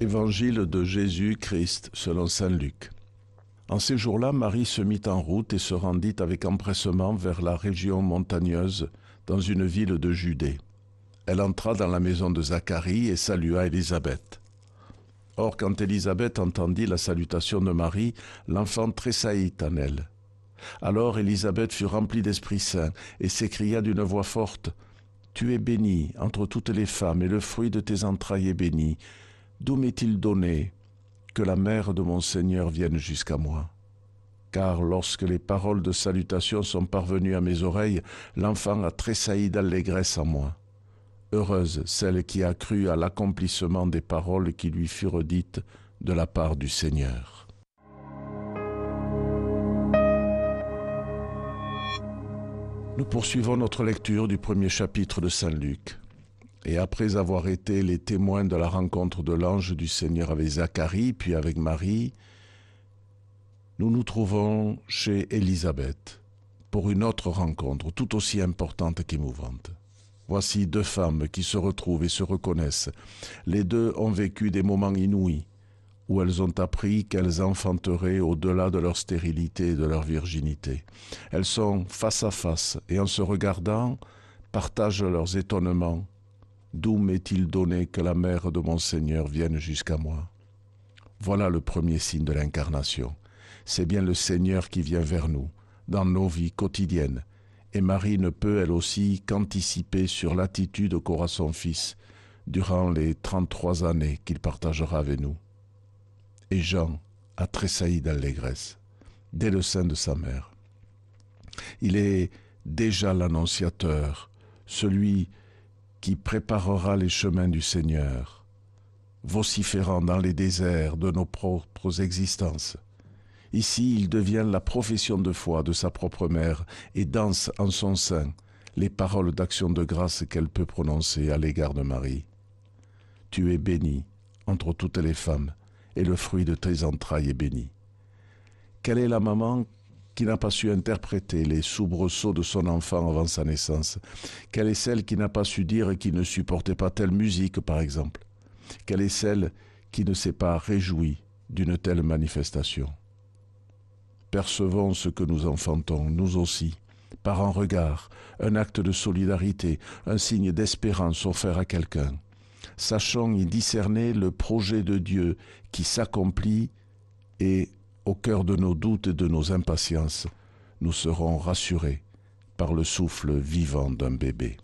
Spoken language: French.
Évangile de Jésus-Christ selon Saint Luc. En ces jours-là, Marie se mit en route et se rendit avec empressement vers la région montagneuse dans une ville de Judée. Elle entra dans la maison de Zacharie et salua Élisabeth. Or, quand Élisabeth entendit la salutation de Marie, l'enfant tressaillit en elle. Alors Élisabeth fut remplie d'Esprit Saint et s'écria d'une voix forte, Tu es bénie entre toutes les femmes et le fruit de tes entrailles est béni. D'où m'est-il donné que la mère de mon Seigneur vienne jusqu'à moi? Car lorsque les paroles de salutation sont parvenues à mes oreilles, l'enfant a tressailli d'allégresse en moi. Heureuse celle qui a cru à l'accomplissement des paroles qui lui furent dites de la part du Seigneur. Nous poursuivons notre lecture du premier chapitre de Saint Luc. Et après avoir été les témoins de la rencontre de l'ange du Seigneur avec Zacharie, puis avec Marie, nous nous trouvons chez Élisabeth pour une autre rencontre tout aussi importante qu'émouvante. Voici deux femmes qui se retrouvent et se reconnaissent. Les deux ont vécu des moments inouïs où elles ont appris qu'elles enfanteraient au-delà de leur stérilité et de leur virginité. Elles sont face à face et en se regardant partagent leurs étonnements, D'où m'est-il donné que la mère de mon Seigneur vienne jusqu'à moi? Voilà le premier signe de l'incarnation. C'est bien le Seigneur qui vient vers nous, dans nos vies quotidiennes. Et Marie ne peut elle aussi qu'anticiper sur l'attitude qu'aura son Fils durant les 33 années qu'il partagera avec nous. Et Jean a tressailli d'allégresse dès le sein de sa mère. Il est déjà l'annonciateur, celui qui préparera les chemins du Seigneur, vociférant dans les déserts de nos propres existences. Ici, il devient la profession de foi de sa propre mère et danse en son sein les paroles d'action de grâce qu'elle peut prononcer à l'égard de Marie. Tu es bénie entre toutes les femmes, et le fruit de tes entrailles est béni. Quelle est la maman qui n'a pas su interpréter les soubresauts de son enfant avant sa naissance. Quelle est celle qui n'a pas su dire qu'il ne supportait pas telle musique, par exemple? Quelle est celle qui ne s'est pas réjouie d'une telle manifestation? Percevons ce que nous enfantons, nous aussi, par un regard, un acte de solidarité, un signe d'espérance offert à quelqu'un. Sachons y discerner le projet de Dieu qui s'accomplit et au cœur de nos doutes et de nos impatiences, nous serons rassurés par le souffle vivant d'un bébé.